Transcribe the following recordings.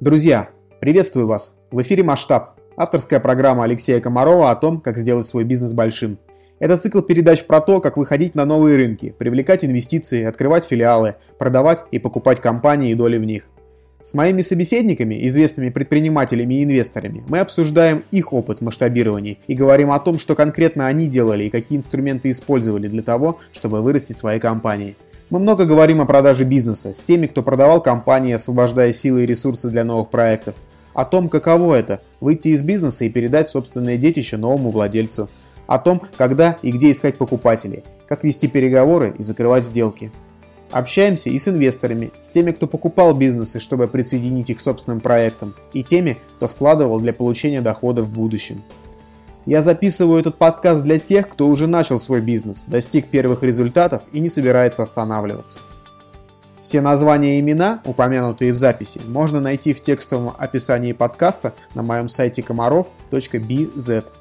Друзья, приветствую вас! В эфире «Масштаб» – авторская программа Алексея Комарова о том, как сделать свой бизнес большим. Это цикл передач про то, как выходить на новые рынки, привлекать инвестиции, открывать филиалы, продавать и покупать компании и доли в них. С моими собеседниками, известными предпринимателями и инвесторами, мы обсуждаем их опыт в масштабировании и говорим о том, что конкретно они делали и какие инструменты использовали для того, чтобы вырастить свои компании – мы много говорим о продаже бизнеса с теми, кто продавал компании, освобождая силы и ресурсы для новых проектов. О том, каково это – выйти из бизнеса и передать собственное детище новому владельцу. О том, когда и где искать покупателей, как вести переговоры и закрывать сделки. Общаемся и с инвесторами, с теми, кто покупал бизнесы, чтобы присоединить их к собственным проектам, и теми, кто вкладывал для получения дохода в будущем. Я записываю этот подкаст для тех, кто уже начал свой бизнес, достиг первых результатов и не собирается останавливаться. Все названия и имена, упомянутые в записи, можно найти в текстовом описании подкаста на моем сайте комаров.bz.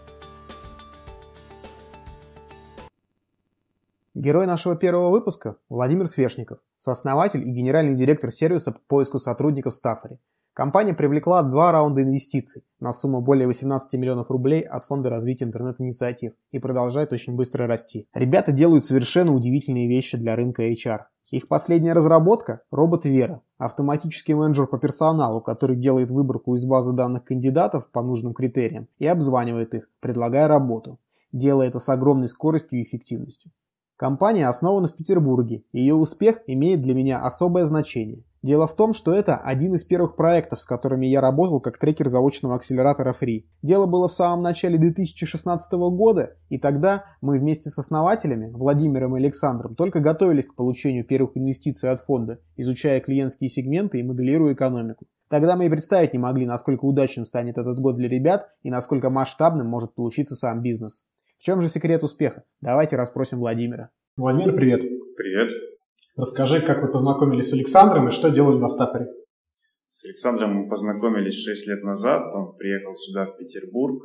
Герой нашего первого выпуска – Владимир Свешников, сооснователь и генеральный директор сервиса по поиску сотрудников Стаффори. Компания привлекла два раунда инвестиций на сумму более 18 миллионов рублей от Фонда развития интернет-инициатив и продолжает очень быстро расти. Ребята делают совершенно удивительные вещи для рынка HR. Их последняя разработка – робот Вера, автоматический менеджер по персоналу, который делает выборку из базы данных кандидатов по нужным критериям и обзванивает их, предлагая работу, делая это с огромной скоростью и эффективностью. Компания основана в Петербурге, и ее успех имеет для меня особое значение. Дело в том, что это один из первых проектов, с которыми я работал как трекер заочного акселератора Free. Дело было в самом начале 2016 года, и тогда мы вместе с основателями, Владимиром и Александром, только готовились к получению первых инвестиций от фонда, изучая клиентские сегменты и моделируя экономику. Тогда мы и представить не могли, насколько удачным станет этот год для ребят и насколько масштабным может получиться сам бизнес. В чем же секрет успеха? Давайте расспросим Владимира. Владимир, привет. Привет. Расскажи, как вы познакомились с Александром и что делали на Стафоре? С Александром мы познакомились 6 лет назад. Он приехал сюда, в Петербург,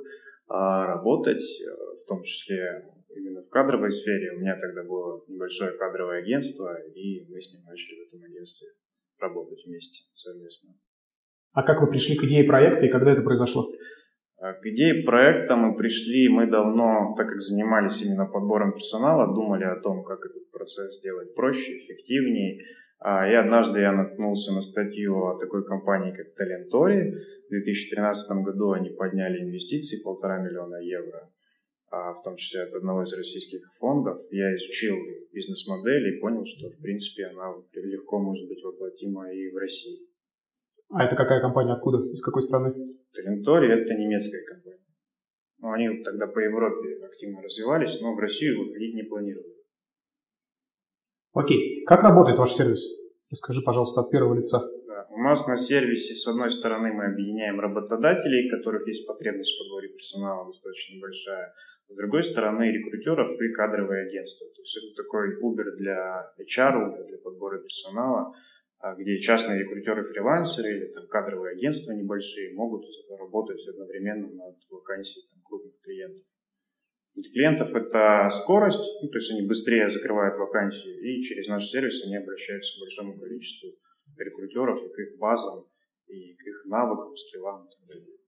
а, работать, э, в том числе именно в кадровой сфере. У меня тогда было небольшое кадровое агентство, и мы с ним начали в этом агентстве работать вместе совместно. А как вы пришли к идее проекта и когда это произошло? А, к идее проекта мы пришли, мы давно, так как занимались именно подбором персонала, думали о том, как этот процесс сделать проще, эффективнее. А, и однажды я наткнулся на статью о такой компании, как Talentori. В 2013 году они подняли инвестиции полтора миллиона евро, а, в том числе от одного из российских фондов. Я изучил бизнес-модель и понял, что, в принципе, она легко может быть воплотима и в России. А это какая компания, откуда, из какой страны? Талентория – это немецкая компания. Ну, они тогда по Европе активно развивались, но в Россию выходить не планировали. Окей. Как работает ваш сервис? Расскажи, пожалуйста, от первого лица. Да. У нас на сервисе, с одной стороны, мы объединяем работодателей, у которых есть потребность в подборе персонала достаточно большая. С другой стороны, рекрутеров и кадровые агентства. То есть это такой Uber для HR, для подбора персонала – где частные рекрутеры, фрилансеры или там, кадровые агентства небольшие могут работать одновременно над вакансией там, крупных клиентов. Для клиентов это скорость, ну, то есть они быстрее закрывают вакансию, и через наш сервис они обращаются к большому количеству рекрутеров и к их базам, и к их навыкам, скиллам и так далее.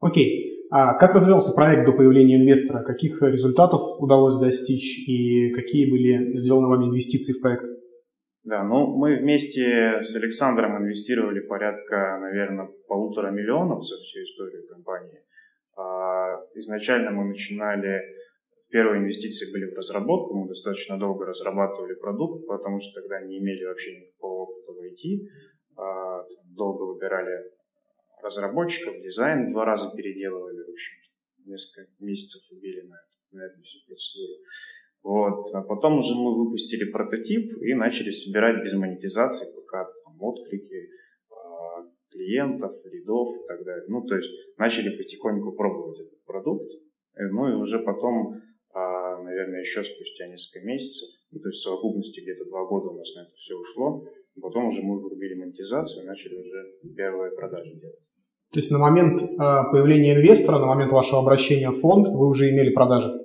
Окей. А как развивался проект до появления инвестора? Каких результатов удалось достичь и какие были сделаны вами инвестиции в проект? Да, ну мы вместе с Александром инвестировали порядка, наверное, полутора миллионов за всю историю компании. А, изначально мы начинали, первые инвестиции были в разработку, мы достаточно долго разрабатывали продукт, потому что тогда не имели вообще никакого опыта в IT. А, долго выбирали разработчиков, дизайн два раза переделывали, в общем несколько месяцев убили на, на эту всю процедуру. Вот. А потом уже мы выпустили прототип и начали собирать без монетизации пока там, отклики э, клиентов, лидов и так далее. Ну, то есть начали потихоньку пробовать этот продукт. Э, ну и уже потом, э, наверное, еще спустя несколько месяцев, ну, то есть в совокупности где-то два года у нас на это все ушло. Потом уже мы вырубили монетизацию и начали уже первые продажи делать. То есть на момент э, появления инвестора, на момент вашего обращения в фонд, вы уже имели продажи?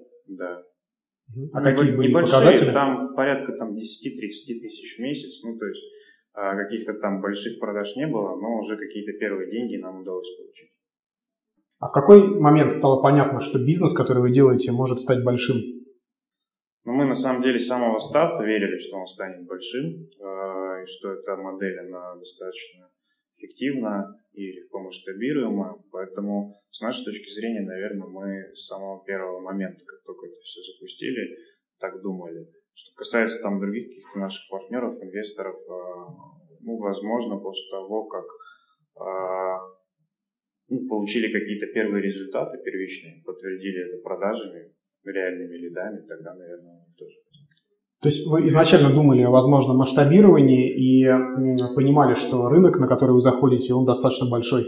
А какие были Небольшие, показатели? Там порядка там, 10-30 тысяч в месяц. Ну, то есть А каких-то там больших продаж не было, но уже какие-то первые деньги нам удалось получить. А в какой момент стало понятно, что бизнес, который вы делаете, может стать большим? Ну, мы на самом деле с самого старта верили, что он станет большим, э, и что эта модель, она достаточно эффективна и легко масштабируема. Поэтому, с нашей точки зрения, наверное, мы с самого первого момента, как только это все запустили, так думали. Что касается там других каких-то наших партнеров, инвесторов, э, ну, возможно, после того, как э, ну, получили какие-то первые результаты первичные, подтвердили это продажами, реальными лидами, тогда, наверное, тоже. То есть вы изначально думали о возможном масштабировании и понимали, что рынок, на который вы заходите, он достаточно большой?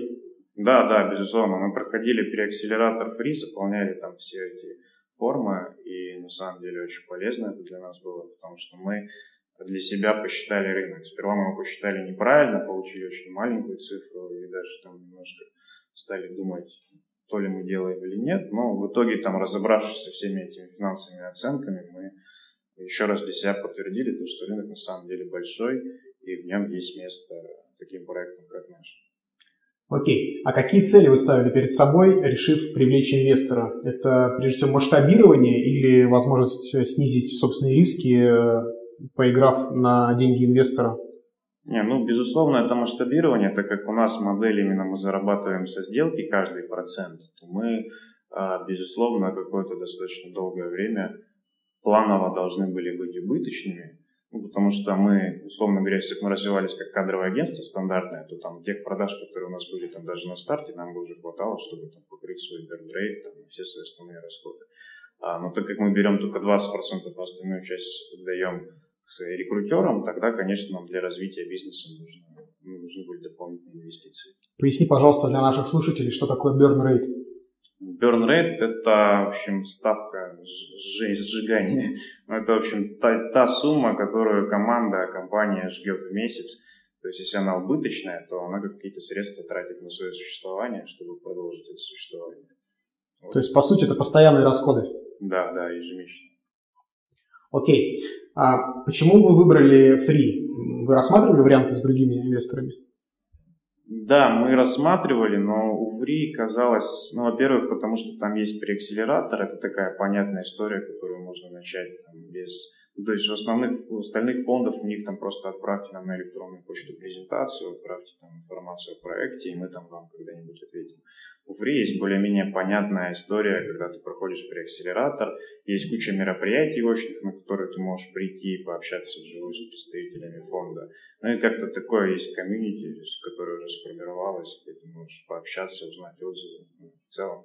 Да, да, безусловно. Мы проходили переакселератор фри, заполняли там все эти формы, и на самом деле очень полезно это для нас было, потому что мы для себя посчитали рынок. Сперва мы его посчитали неправильно, получили очень маленькую цифру и даже там немножко стали думать, то ли мы делаем или нет. Но в итоге, там, разобравшись со всеми этими финансовыми оценками, мы еще раз для себя подтвердили то, что рынок на самом деле большой, и в нем есть место таким проектам, как наш. Окей. А какие цели вы ставили перед собой, решив привлечь инвестора? Это, прежде всего, масштабирование или возможность снизить собственные риски, э, поиграв на деньги инвестора? Не, ну, безусловно, это масштабирование, так как у нас модель именно мы зарабатываем со сделки каждый процент, то мы, а, безусловно, какое-то достаточно долгое время планово должны были быть убыточными, ну, потому что мы, условно говоря, если бы мы развивались как кадровое агентство стандартное, то там тех продаж, которые у нас были там даже на старте, нам бы уже хватало, чтобы там, покрыть свой бердрейт, там, все свои основные расходы. А, но так как мы берем только 20%, а остальную часть даем с рекрутером, тогда, конечно, нам для развития бизнеса нужно, ну, нужны были дополнительные инвестиции. Поясни, пожалуйста, для наших слушателей, что такое burn rate. Burn rate – это, в общем, ставка сжигания. Ну, это, в общем, та, та сумма, которую команда, компания жгет в месяц. То есть, если она убыточная, то она какие-то средства тратит на свое существование, чтобы продолжить это существование. Вот. То есть, по сути, это постоянные расходы? Да, да, ежемесячно. Окей. А почему вы выбрали Free? Вы рассматривали варианты с другими инвесторами? Да, мы рассматривали, но у Free казалось, ну, во-первых, потому что там есть преакселератор, это такая понятная история, которую можно начать там, без то есть у основных, остальных фондов у них там просто отправьте нам на электронную почту презентацию, отправьте там информацию о проекте, и мы там вам когда-нибудь ответим. У Free есть более-менее понятная история, когда ты проходишь преакселератор, есть куча мероприятий очных, на которые ты можешь прийти и пообщаться вживую с представителями фонда. Ну и как-то такое есть комьюнити, которое уже сформировалось, где ты можешь пообщаться, узнать отзывы. Ну, в целом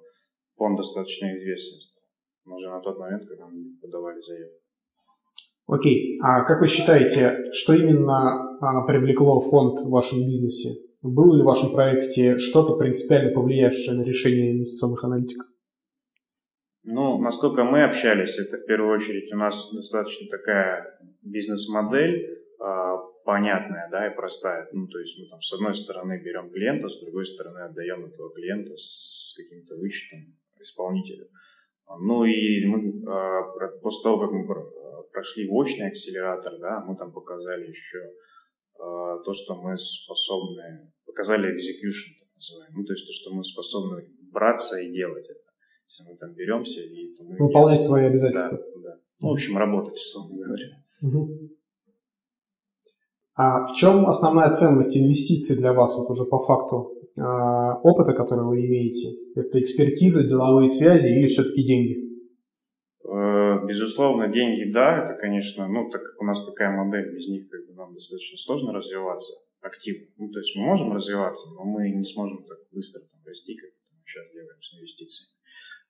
фонд достаточно известен стал. Уже на тот момент, когда мы подавали заявку. Окей, а как вы считаете, что именно а, привлекло фонд в вашем бизнесе? Было ли в вашем проекте что-то принципиально повлиявшее на решение инвестиционных аналитиков? Ну, насколько мы общались, это в первую очередь у нас достаточно такая бизнес-модель э, понятная, да, и простая. Ну, то есть мы там с одной стороны берем клиента, с другой стороны отдаем этого клиента с каким-то вычетом исполнителю. Ну и мы э, после того, как мы прошли очный акселератор, да, мы там показали еще э, то, что мы способны, показали execution, так называемый, ну, то есть то, что мы способны браться и делать это. Если мы там беремся и... Мы Выполнять делаем. свои обязательства. Да, да. Ну, в общем, работать, условно говоря. Угу. А в чем основная ценность инвестиций для вас, вот уже по факту опыта, который вы имеете? Это экспертиза, деловые связи или все-таки деньги? безусловно, деньги, да, это, конечно, ну, так как у нас такая модель, без них как бы нам достаточно сложно развиваться активно. Ну, то есть мы можем развиваться, но мы не сможем так быстро там, расти, как мы сейчас делаем с инвестициями.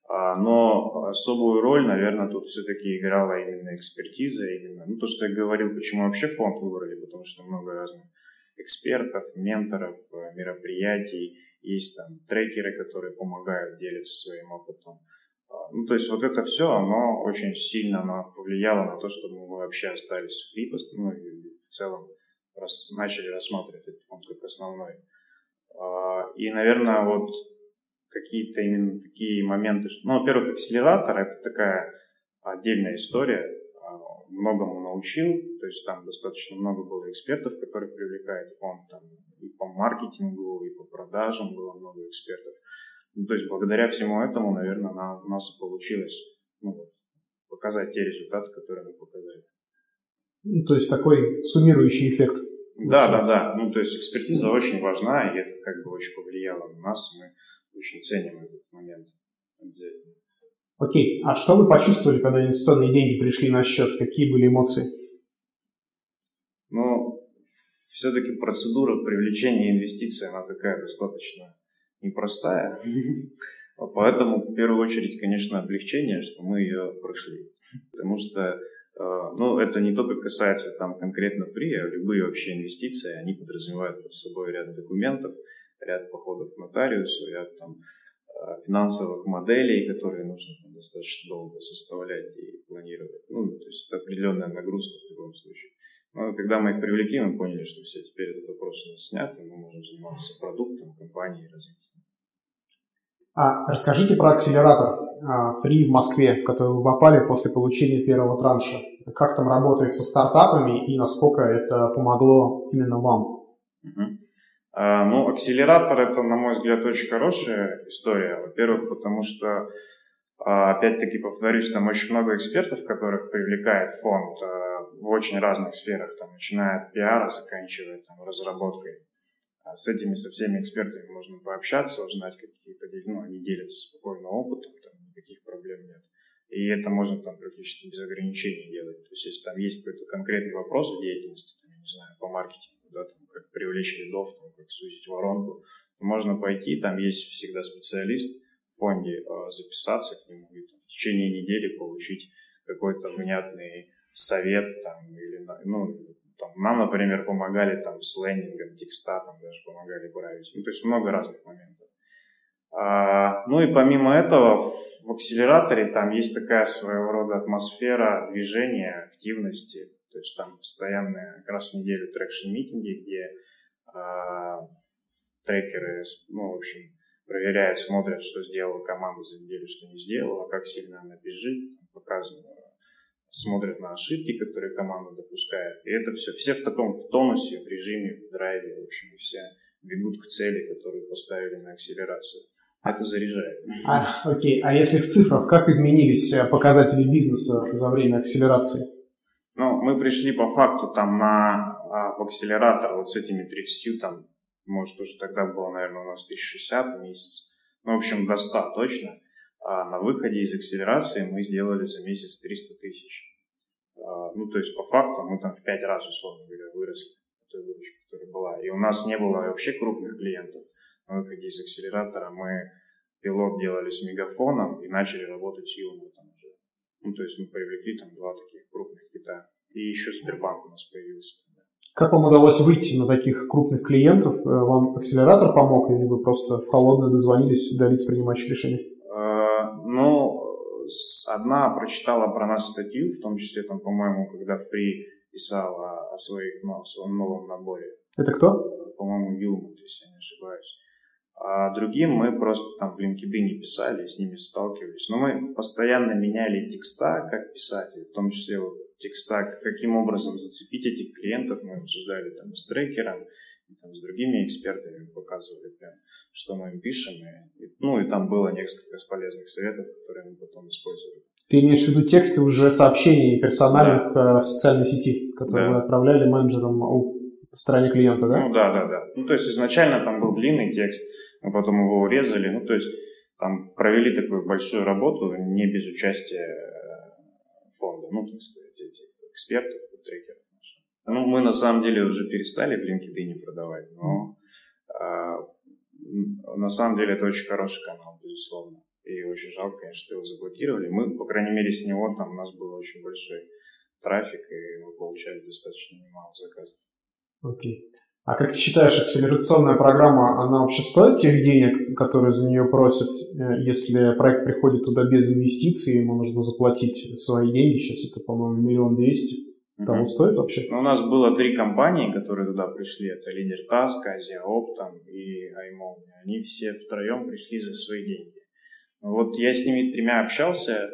А, но особую роль, наверное, тут все-таки играла именно экспертиза, именно, ну, то, что я говорил, почему вообще фонд выбрали, потому что много разных экспертов, менторов, э, мероприятий, есть там трекеры, которые помогают делиться своим опытом. Ну, то есть вот это все, оно очень сильно оно повлияло на то, чтобы мы вообще остались в Липос, ну и в целом рас, начали рассматривать этот фонд как основной. А, и, наверное, вот какие-то именно такие моменты, что, ну, во-первых, акселератор это такая отдельная история. Многому научил, то есть там достаточно много было экспертов, которых привлекает фонд, там и по маркетингу, и по продажам было много экспертов. Ну, то есть благодаря всему этому, наверное, на, у нас и получилось ну, показать те результаты, которые мы показали. Ну, то есть такой суммирующий эффект. Да, да, да. Ну, то есть экспертиза очень важна, и это как бы очень повлияло на нас. Мы очень ценим этот момент. Окей, а что вы почувствовали, когда инвестиционные деньги пришли на счет? Какие были эмоции? Ну, все-таки процедура привлечения инвестиций, она такая достаточно непростая. Поэтому, в первую очередь, конечно, облегчение, что мы ее прошли. Потому что, э, ну, это не только касается там конкретно фри, а любые вообще инвестиции, они подразумевают под собой ряд документов, ряд походов к нотариусу, ряд там финансовых моделей, которые нужно там, достаточно долго составлять и планировать. Ну, то есть это определенная нагрузка в любом случае. Но когда мы их привлекли, мы поняли, что все, теперь этот вопрос у нас снят, и мы можем заниматься продуктом, компанией, развитием. А расскажите про акселератор Free в Москве, в который вы попали после получения первого транша. Как там работает со стартапами и насколько это помогло именно вам? Угу. А, ну, акселератор это, на мой взгляд, очень хорошая история. Во-первых, потому что, а, опять-таки, повторюсь, там очень много экспертов, которых привлекает фонд а, в очень разных сферах, там, начиная от пиара, заканчивая там, разработкой. С этими, со всеми экспертами можно пообщаться, узнать какие-то, ну, они делятся спокойно опытом, там никаких проблем нет. И это можно там практически без ограничений делать. То есть, если там есть какой-то конкретный вопрос в деятельности, там, я не знаю, по маркетингу, да, там, как привлечь лидов, там, как сузить воронку, можно пойти, там есть всегда специалист в фонде, э, записаться к нему и там, в течение недели получить какой-то внятный совет там, или, ну, там, нам, например, помогали там с лендингом, текста, там даже помогали править. Ну, то есть много разных моментов. А, ну и помимо этого, в, в акселераторе там есть такая своего рода атмосфера движения, активности. То есть там постоянные как раз неделю traction-митинги, где э, трекеры, ну, в общем, проверяют, смотрят, что сделала команда за неделю, что не сделала, как сильно она бежит, показывают, смотрят на ошибки, которые команда допускает. И это все, все в таком в тонусе, в режиме, в драйве, в общем, все бегут к цели, которую поставили на акселерацию. Это заряжает. А, окей, а если в цифрах, как изменились э, показатели бизнеса за время акселерации? Мы пришли по факту там на а, в акселератор вот с этими 30, там, может, уже тогда было, наверное, у нас 1060 в месяц. Ну, в общем, до 100 точно. А на выходе из акселерации мы сделали за месяц 300 тысяч. А, ну, то есть, по факту мы там в 5 раз, условно говоря, выросли той выручки, которая была. И у нас не было вообще крупных клиентов. На выходе из акселератора мы пилот делали с мегафоном и начали работать с Юной там уже. Ну, то есть мы привлекли там два таких крупных кита. И еще Сбербанк у нас появился. Как вам удалось выйти на таких крупных клиентов? Э, вам акселератор помог или вы просто в холодную дозвонились до лиц, принимающих решений? Э, ну, одна прочитала про нас статью, в том числе, там, по-моему, когда Фри писал о, своих, ну, о своем новом наборе. Это кто? По-моему, Юма, если я не ошибаюсь. А другим мы просто там в LinkedIn писали, с ними сталкивались. Но мы постоянно меняли текста как писатель, в том числе вот текста, каким образом зацепить этих клиентов. Мы обсуждали там с трекером, и, там, с другими экспертами, показывали прям, что мы им пишем. И, ну и там было несколько полезных советов, которые мы потом использовали. Ты имеешь в виду тексты уже сообщений персональных да. Э, в социальной сети, которые да. вы отправляли менеджерам у стороне клиента, да? Ну да, да, да. Ну то есть изначально там был длинный текст, мы потом его урезали. Ну, то есть там провели такую большую работу не без участия э, фонда, ну, так сказать, экспертов и трекеров наших. Ну, мы на самом деле уже перестали в LinkedIn продавать, но а, на самом деле это очень хороший канал, безусловно. И очень жалко, конечно, что его заблокировали. Мы, по крайней мере, с него там у нас был очень большой трафик, и мы получали достаточно немало заказов. Окей. Okay. А как ты считаешь, акселерационная программа, она вообще стоит тех денег, которые за нее просят, э, если проект приходит туда без инвестиций, ему нужно заплатить свои деньги, сейчас это, по-моему, миллион двести, того угу. стоит вообще? Ну, у нас было три компании, которые туда пришли, это Лидер Таск, Азия Оптом и Аймон. Они все втроем пришли за свои деньги. Вот я с ними тремя общался,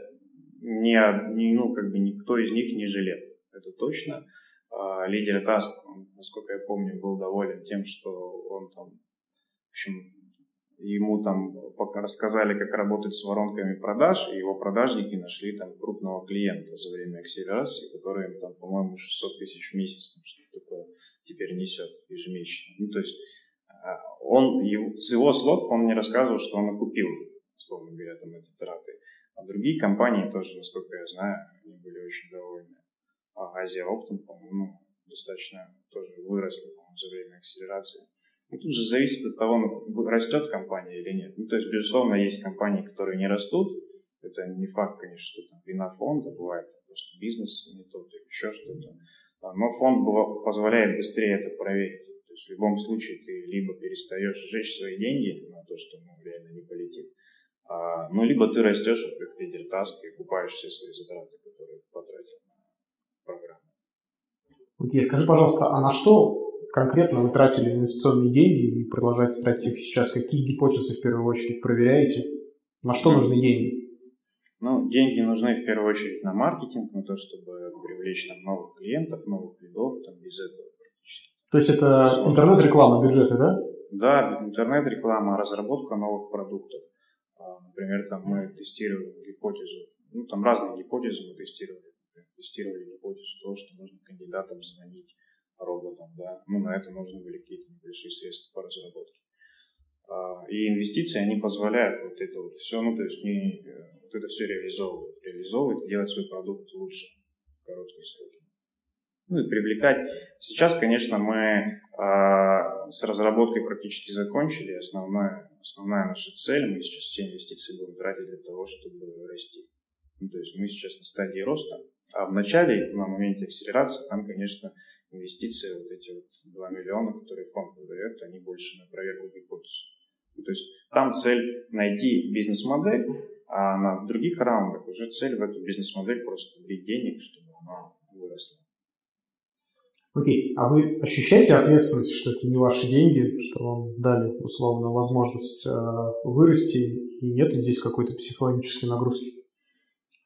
не, ну, как бы никто из них не жалел, это точно. А, лидер Таск, насколько я помню, был доволен тем, что он там, в общем, ему там рассказали, как работать с воронками продаж, и его продажники нашли там крупного клиента за время акселерации, который им там, по-моему, 600 тысяч в месяц там, что-то такое теперь несет ежемесячно. Ну, то есть а, он, с его слов он мне рассказывал, что он окупил, условно говоря, там эти траты. А другие компании тоже, насколько я знаю, они были очень довольны. А Азия Оптом, по-моему, достаточно тоже выросли за время акселерации. Ну, тут же зависит от того, ну, растет компания или нет. Ну, то есть, безусловно, есть компании, которые не растут. Это не факт, конечно, что там вина фонда, бывает просто бизнес не тот или еще что-то. Но фонд позволяет быстрее это проверить. То есть в любом случае ты либо перестаешь сжечь свои деньги на то, что ну, реально не полетит, а, ну, либо ты растешь как лидер таска и купаешь все свои затраты, которые потратил на программу. Окей, скажи, пожалуйста, а на что конкретно вы тратили инвестиционные деньги и продолжаете тратить их сейчас? Какие гипотезы в первую очередь проверяете? На что нужны деньги? Ну, деньги нужны в первую очередь на маркетинг, на то, чтобы привлечь там новых клиентов, новых лидов, там без этого практически. То есть это интернет-реклама, бюджеты, да? Да, интернет-реклама, разработка новых продуктов. А, например, там мы тестировали гипотезу, ну там разные гипотезы мы тестировали. Тестировали гипотезу того, что можно кандидатам звонить роботам, да. Ну, на это нужны были какие-то небольшие средства по разработке. А, и инвестиции, они позволяют вот это вот все, ну, то есть не, вот это все реализовывать, реализовывать, делать свой продукт лучше в короткие сроки. Ну и привлекать. Сейчас, конечно, мы э, с разработкой практически закончили. Основная, основная наша цель, мы сейчас все инвестиции будем тратить для того, чтобы расти. Ну, то есть мы сейчас на стадии роста. А в начале, на моменте акселерации, там, конечно, инвестиции, вот эти вот 2 миллиона, которые фонд выдает, они больше на проверку гипотез. Ну, то есть там цель найти бизнес-модель, а на других раундах уже цель в эту бизнес-модель просто влить денег, чтобы она выросла. Окей, а вы ощущаете ответственность, что это не ваши деньги, что вам дали условно возможность э, вырасти, и нет ли здесь какой-то психологической нагрузки?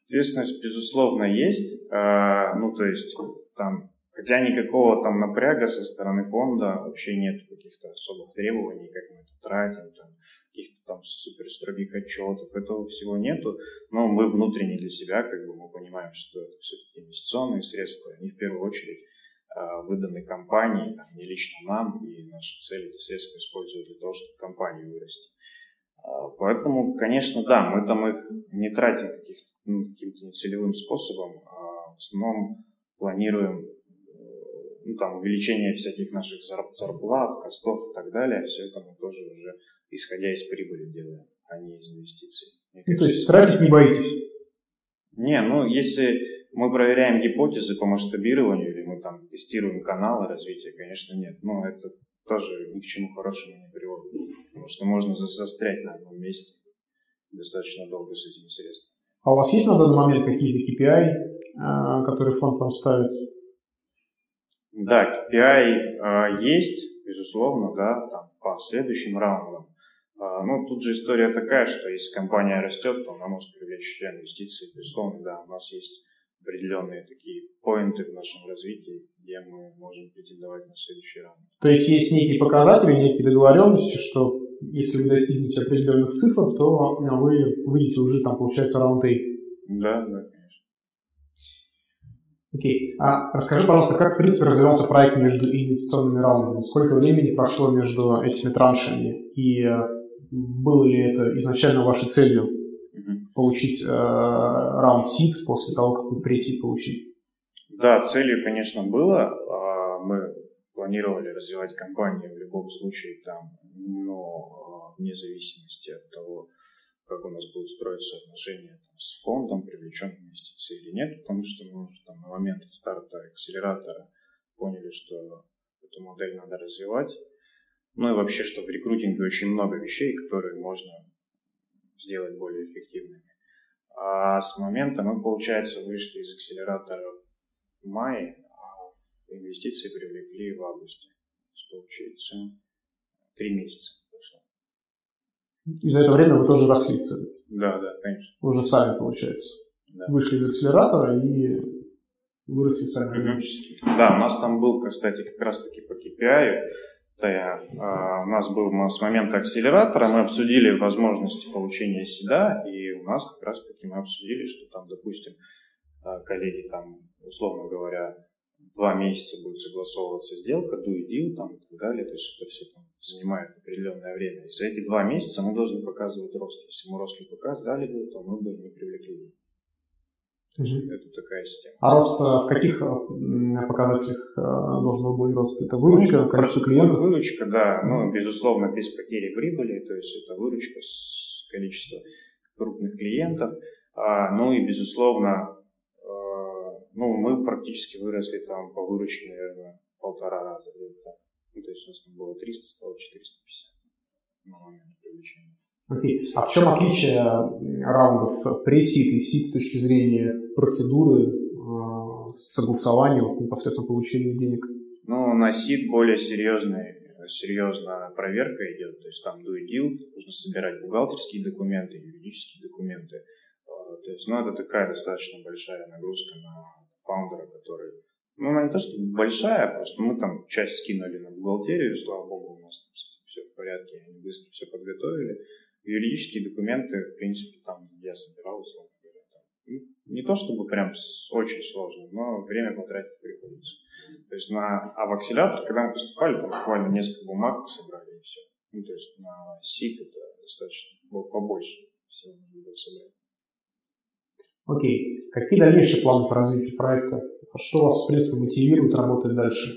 Ответственность, безусловно, есть. Э, ну, то есть, там, хотя никакого там напряга со стороны фонда вообще нет каких-то особых требований, как мы это тратим, там, каких-то там супер строгих отчетов, этого всего нету. Но мы внутренне для себя, как бы, мы понимаем, что это все-таки инвестиционные средства, они в первую очередь а, выданы компании, там, не лично нам, и наша цель эти средства использовать для того, чтобы компанию вырасти. А, поэтому, конечно, да, мы там их не тратим каких-то, ну, каким-то нецелевым способом, а в основном планируем э, ну, там, увеличение всяких наших зарплат, костов и так далее, все это мы тоже уже исходя из прибыли делаем, а не из инвестиций. ну, то есть тратить не боитесь? Не, ну если мы проверяем гипотезы по масштабированию или мы там тестируем каналы развития, конечно, нет. Но это тоже ни к чему хорошему не приводит. Потому что можно застрять на одном месте достаточно долго с этими средствами. А у вас есть на данный момент какие-то KPI, а, которые фонд вам ставит? Да, KPI а, есть, безусловно, да, там, по следующим раундам. А, ну, тут же история такая, что если компания растет, то она может привлечь инвестиции. Безусловно, да, у нас есть определенные такие поинты в нашем развитии, где мы можем претендовать на следующий раунд. То есть есть некие показатели, некие договоренности, что если вы достигнете определенных цифр, то вы выйдете уже там, получается, раунд A. Да, да, конечно. Окей. А расскажи, пожалуйста, как, в принципе, развивался проект между инвестиционными раундами? Сколько времени прошло между этими траншами? И э, было ли это изначально вашей целью получить э, раунд сид после того, как вы пресид получили? Да, целью, конечно, было. А, мы планировали развивать компанию в любом случае там, но вне зависимости от того, как у нас будут строиться отношения там, с фондом, привлечен инвестиции или нет, потому что мы уже там, на момент старта акселератора поняли, что эту модель надо развивать. Ну и вообще, что в рекрутинге очень много вещей, которые можно сделать более эффективными. А с момента мы, получается, вышли из акселератора в мае, а инвестиции привлекли в августе. Получается, три месяца. И за это время вы тоже росли? Да, да, конечно. Уже сами, получается? да. вышли из акселератора и выросли сами Да, у нас там был, кстати, как раз-таки по KPI, да, у нас был с момента акселератора, мы обсудили возможности получения седа, и у нас как раз-таки мы обсудили, что там, допустим, а, коллеги там, условно говоря, два месяца будет согласовываться сделка, do и deal там, и так далее, то есть это все там, занимает определенное время. И за эти два месяца мы должны показывать рост. Если мы рост не показали бы, то мы бы не привлекли Угу. Это такая система. А рост в каких показателях э, должен быть рост? Это выручка, ну, количество клиентов? Выручка, да. Ну, безусловно, без потери прибыли, то есть это выручка с количества крупных клиентов. А, ну и, безусловно, ну, мы практически выросли там по выручке, наверное, полтора раза. Ну, то есть у нас там было 300, стало 450 на момент привлечения. Окей. А в чем отличие раундов pre-сид и сид с точки зрения процедуры э, согласования, непосредственно получения денег? Ну, на сид более серьезный, серьезная проверка идет, то есть там do и deal, нужно собирать бухгалтерские документы, юридические документы. Э, то есть, ну, это такая достаточно большая нагрузка на фаундера, который ну, она не то, что большая, просто мы там часть скинули на бухгалтерию, слава богу, у нас все в порядке, они быстро все подготовили юридические документы, в принципе, там я собирал, условно говоря. Там, ну, не то чтобы прям очень сложно, но время потратить приходится. То есть на, а акселятор, когда мы поступали, там буквально несколько бумаг собрали и все. Ну, то есть на сит это достаточно побольше всего нужно было собрать. Окей. Какие дальнейшие планы по развитию проекта? Что вас, в принципе, мотивирует работать дальше?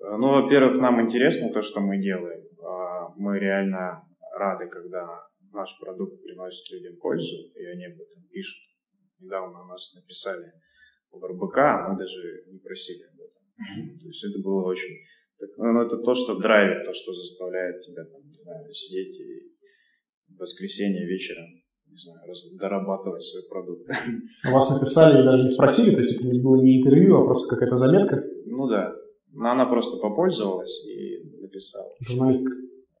Э, ну, во-первых, нам интересно то, что мы делаем. А, мы реально рады, когда наш продукт приносит людям пользу, и они об этом пишут. Недавно у нас написали в РБК, а мы даже не просили об этом. То есть это было очень... Ну, это то, что драйвит, то, что заставляет тебя там, не знаю, сидеть и в воскресенье вечером не знаю, дорабатывать свой продукт. А вас написали и даже не спросили, то есть это было не интервью, а просто какая-то заметка? Ну да. Но она просто попользовалась и написала. Журналистка?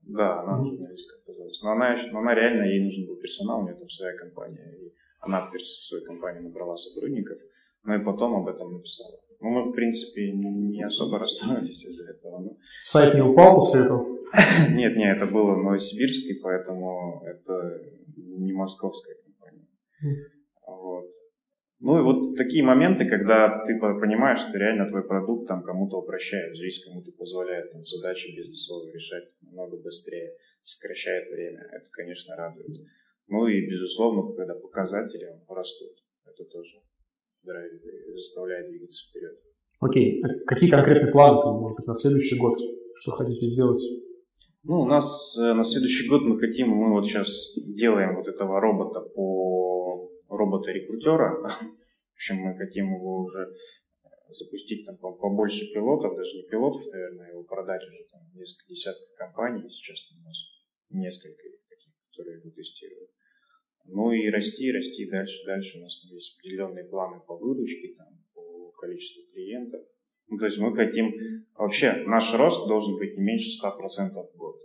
Да, она mm-hmm. журналистка оказалась. Но она, но она реально, ей нужен был персонал, у нее там своя компания. И она в, перс- в свою компанию набрала сотрудников, но и потом об этом написала. Ну, мы, в принципе, не особо расстроились из-за этого. Но... Сайт не упал после этого? Нет, нет, это было новосибирский, поэтому это не московская компания. Вот. Ну и вот такие моменты, когда ты понимаешь, что реально твой продукт там кому-то упрощает жизнь, кому-то позволяет там задачи бизнесовые решать намного быстрее, сокращает время, это, конечно, радует. Ну и, безусловно, когда показатели растут, это тоже заставляет двигаться вперед. Окей, а какие конкретные планы, может быть, на следующий год? Что хотите сделать? Ну, у нас э, на следующий год мы хотим, мы вот сейчас делаем вот этого робота по робота-рекрутера. В общем, мы хотим его уже запустить там побольше пилотов, даже не пилотов, наверное, его продать уже там несколько десятков компаний. Сейчас у нас несколько таких, которые его тестируют. Ну и расти, расти дальше, дальше. У нас есть определенные планы по выручке, там, по количеству клиентов. Ну, то есть мы хотим... Вообще, наш рост должен быть не меньше 100% в год.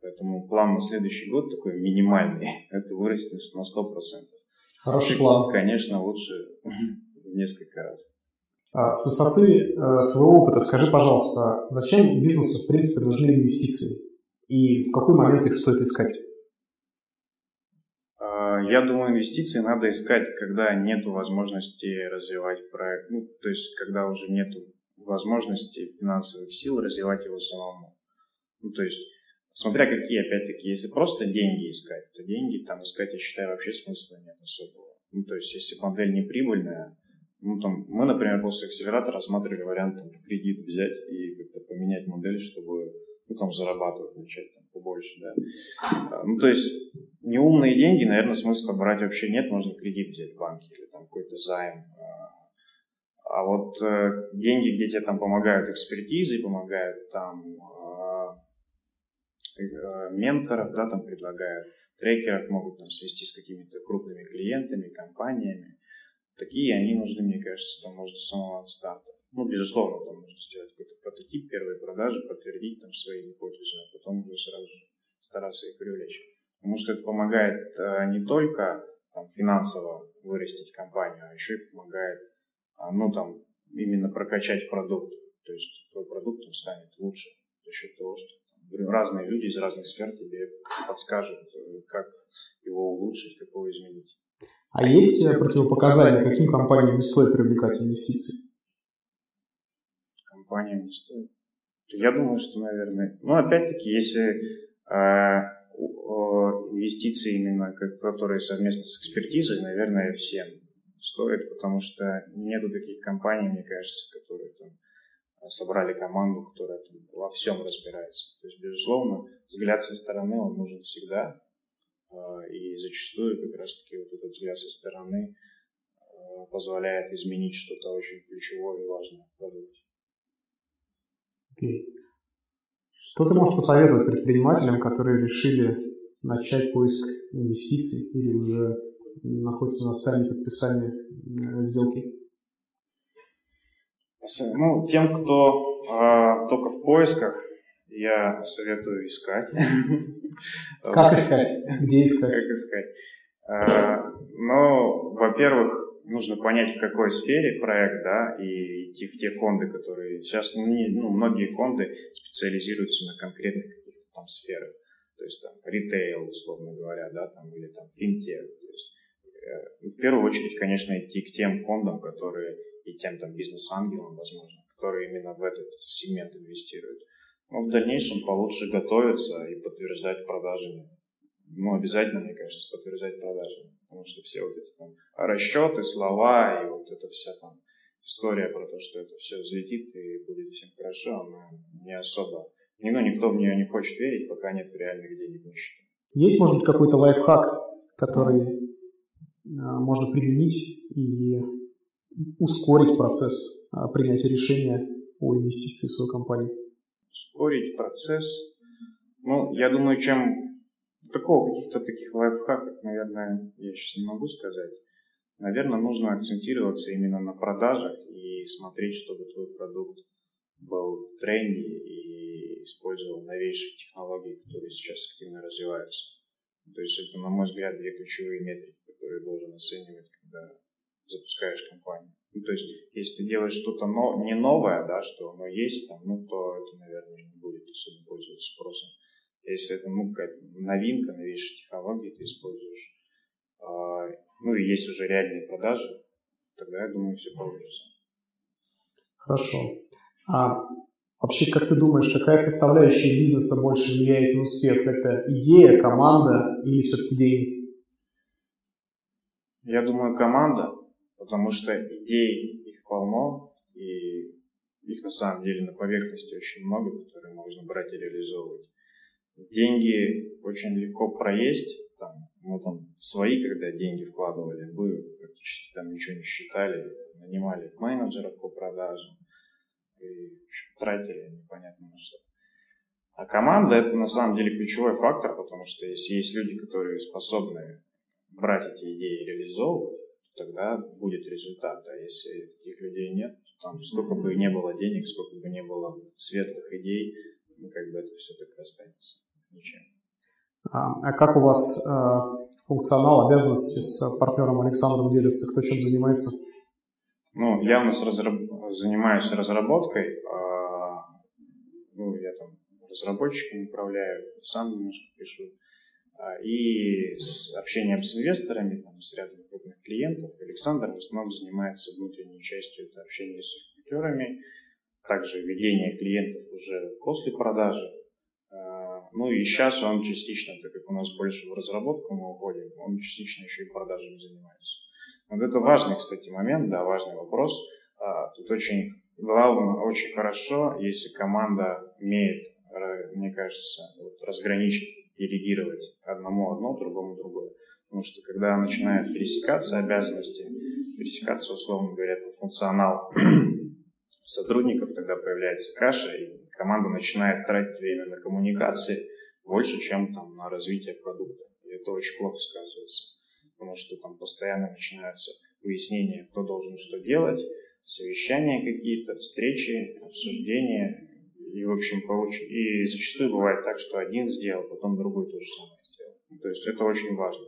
Поэтому план на следующий год такой минимальный. Это вырасти на 100%. Хороший план. Конечно, лучше в несколько раз. А, с высоты э, своего опыта скажи, пожалуйста, зачем бизнесу в принципе нужны инвестиции и в какой момент их стоит искать? А, я думаю, инвестиции надо искать, когда нет возможности развивать проект. Ну, то есть, когда уже нет возможности финансовых сил развивать его самому. Ну, то есть, Смотря какие, опять-таки, если просто деньги искать, то деньги там искать, я считаю, вообще смысла нет особого. Ну, то есть, если модель не прибыльная, ну, там, мы, например, после акселератора рассматривали вариант там, в кредит взять и как-то поменять модель, чтобы ну, там, зарабатывать, начать там, побольше, да. А, ну, то есть, неумные деньги, наверное, смысла брать вообще нет, можно кредит взять в банке или там какой-то займ. А, вот э, деньги, где тебе там помогают экспертизы, помогают там Э, менторов, да, там предлагают, трекеров могут там свести с какими-то крупными клиентами, компаниями. Такие они нужны, мне кажется, там можно с самого старта. Ну, безусловно, там нужно сделать какой-то прототип, первые продажи, подтвердить там свои гипотезы, а потом уже сразу же стараться их привлечь. Потому что это помогает э, не только там, финансово вырастить компанию, а еще и помогает, ну, там, именно прокачать продукт. То есть твой продукт он станет лучше за счет того, что там, разные люди из разных сфер тебе подскажут, э, как его улучшить, как его изменить. А есть противопоказания, каким компаниям не стоит привлекать инвестиции? Компаниям не стоит. Я думаю, что, наверное, ну, опять-таки, если э, инвестиции именно, которые совместно с экспертизой, наверное, всем стоит, потому что нету таких компаний, мне кажется, которые там собрали команду, которая там во всем разбирается. То есть, безусловно, взгляд со стороны, он нужен всегда, а, и зачастую как раз-таки вот этот взгляд со стороны а, позволяет изменить что-то очень ключевое и важное в продукте. Okay. Что ты можешь посоветовать предпринимателям, которые решили начать поиск инвестиций или уже находятся на стадии подписания э, сделки? Ну, тем, кто э, только в поисках, я советую искать. Как искать? Где искать? Как искать? Э, ну, во-первых, нужно понять, в какой сфере проект, да, и идти в те фонды, которые сейчас, ну, многие фонды специализируются на конкретных каких-то там сферах, то есть там ритейл, условно говоря, да, там, или там финтех, в первую очередь, конечно, идти к тем фондам, которые и тем там бизнес-ангелам, возможно, которые именно в этот сегмент инвестируют. Но в дальнейшем получше готовиться и подтверждать продажами. Ну, обязательно, мне кажется, подтверждать продажами. Потому что все вот эти там расчеты, слова и вот эта вся там история про то, что это все взлетит и будет всем хорошо, она не особо... Ну, никто в нее не хочет верить, пока нет реальных денег на счету. Есть, может быть, какой-то лайфхак, который можно применить и ускорить процесс а, принятия решения о инвестиции в свою компанию? Ускорить процесс? Ну, я думаю, чем такого каких-то таких лайфхаков, наверное, я сейчас не могу сказать. Наверное, нужно акцентироваться именно на продажах и смотреть, чтобы твой продукт был в тренде и использовал новейшие технологии, которые сейчас активно развиваются. То есть это, на мой взгляд, две ключевые метрики, которые должен оценивать, когда запускаешь компанию. Ну, то есть, если ты делаешь что-то но, не новое, да, что оно есть там, ну, то это, наверное, не будет особо пользоваться спросом. Если это, ну, какая-то новинка, новейшая технология ты используешь, э, ну, и есть уже реальные продажи, тогда, я думаю, все получится. Хорошо. А вообще, как ты думаешь, какая составляющая бизнеса больше влияет на успех? Это идея, команда или все-таки деньги? Я думаю, команда, потому что идей их полно, и их на самом деле на поверхности очень много, которые можно брать и реализовывать. Деньги очень легко проесть, там, мы там свои, когда деньги вкладывали, мы практически там ничего не считали, нанимали менеджеров по продажам и тратили непонятно на что. А команда это на самом деле ключевой фактор, потому что если есть люди, которые способны брать эти идеи и реализовывать, тогда будет результат. А если таких людей нет, то там сколько бы не было денег, сколько бы не было светлых идей, ну, как бы это все так и останется. Ничем. А, а как у вас э, функционал обязанности с партнером Александром делится? Кто чем занимается? Ну, я у нас разраб... занимаюсь разработкой. Э, ну, я там разработчиком управляю, сам немножко пишу. А, и с общением с инвесторами, там, с рядом крупных клиентов. Александр в основном занимается внутренней частью, это общение с рекрутерами, также ведение клиентов уже после продажи. А, ну и сейчас он частично, так как у нас больше в разработку мы уходим, он частично еще и продажами занимается. Вот это важный, кстати, момент, да, важный вопрос. А, тут очень главное, очень хорошо, если команда умеет, мне кажется, вот, разграничить делегировать одному одно, другому другое. Потому что когда начинают пересекаться обязанности, пересекаться, условно говоря, функционал сотрудников, тогда появляется каша, и команда начинает тратить время на коммуникации больше, чем там, на развитие продукта. И это очень плохо сказывается, потому что там постоянно начинаются выяснения, кто должен что делать, совещания какие-то, встречи, обсуждения, и, в общем, получ... и зачастую бывает так, что один сделал, потом другой то же самое сделал. Ну, то есть это очень важно.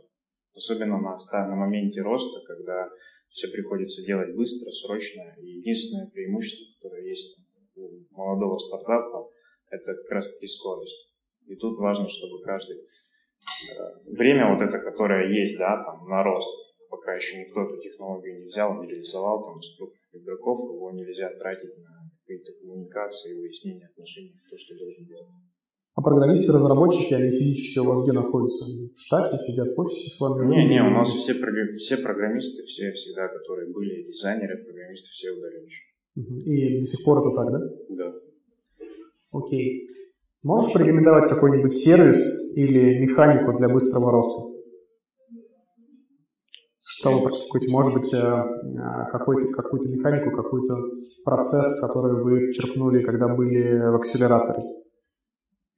Особенно на, на моменте роста, когда все приходится делать быстро, срочно. И единственное преимущество, которое есть у молодого стартапа, это как раз таки скорость. И тут важно, чтобы каждый э, время вот это, которое есть, да, там, на рост, пока еще никто эту технологию не взял, не реализовал, там, из крупных игроков, его нельзя тратить на какие-то коммуникации, выяснение отношений, то, что должен делать. А программисты, разработчики, они физически у вас где находятся? В штате, сидят в офисе с вами? Не, не, у нас все, все программисты, все всегда, которые были, дизайнеры, программисты, все удаленщики. И до сих пор это так, да? Да. Окей. Можешь порекомендовать какой-нибудь сервис или механику для быстрого роста? Вы практикуете? Может быть, э, э, какую-то какую механику, какой-то процесс, который вы черпнули, когда были в акселераторе?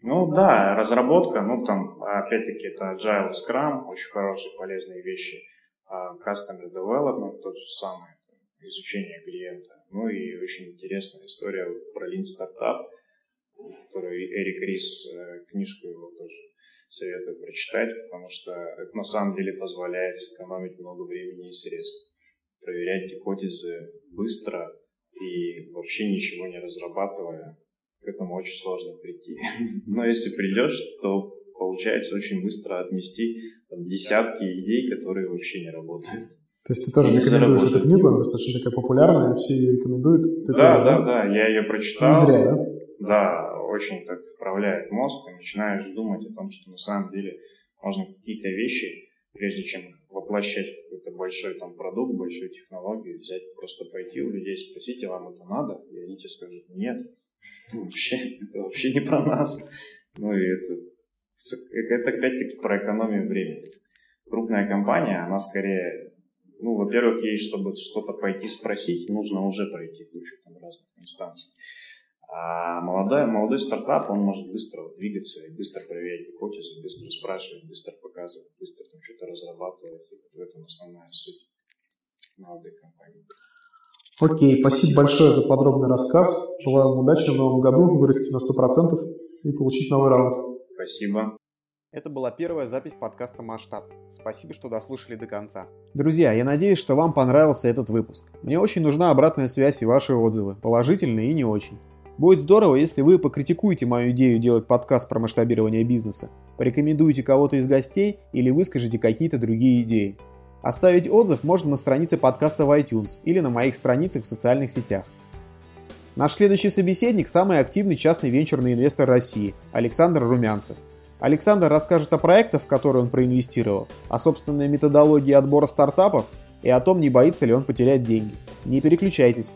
Ну да, разработка, ну там, опять-таки, это Agile Scrum, очень хорошие, полезные вещи. А, Customer Development, тот же самый, изучение клиента. Ну и очень интересная история про Lean Startup, которую Эрик Рис, э, книжку советую прочитать, потому что это на самом деле позволяет сэкономить много времени и средств. Проверять гипотезы быстро и вообще ничего не разрабатывая, к этому очень сложно прийти. Но если придешь, то получается очень быстро отнести там, десятки идей, которые вообще не работают. То есть ты тоже рекомендуешь эту книгу, она достаточно такая популярная, все ее рекомендуют. Ты да, тоже, да, да, я ее прочитал. Не зря, да? Да, очень так вправляет мозг, и начинаешь думать о том, что на самом деле можно какие-то вещи, прежде чем воплощать какой-то большой там продукт, большую технологию, взять, просто пойти у людей, спросить, а вам это надо? И они тебе скажут, нет, вообще, это вообще не про нас. Ну и это, это опять-таки про экономию времени. Крупная компания, она скорее, ну, во-первых, ей, чтобы что-то пойти спросить, нужно уже пройти кучу там разных инстанций. А молодой, молодой стартап, он может быстро двигаться и быстро проверять гипотезы, быстро спрашивать, быстро показывать, быстро там что-то разрабатывать. И в этом основная суть молодой компании. Окей, спасибо большое за подробный рассказ. Желаю вам удачи в новом году, вырасти на 100% и получить новый раунд. Спасибо. Это была первая запись подкаста «Масштаб». Спасибо, что дослушали до конца. Друзья, я надеюсь, что вам понравился этот выпуск. Мне очень нужна обратная связь и ваши отзывы, положительные и не очень. Будет здорово, если вы покритикуете мою идею делать подкаст про масштабирование бизнеса, порекомендуете кого-то из гостей или выскажете какие-то другие идеи. Оставить отзыв можно на странице подкаста в iTunes или на моих страницах в социальных сетях. Наш следующий собеседник – самый активный частный венчурный инвестор России – Александр Румянцев. Александр расскажет о проектах, в которые он проинвестировал, о собственной методологии отбора стартапов и о том, не боится ли он потерять деньги. Не переключайтесь.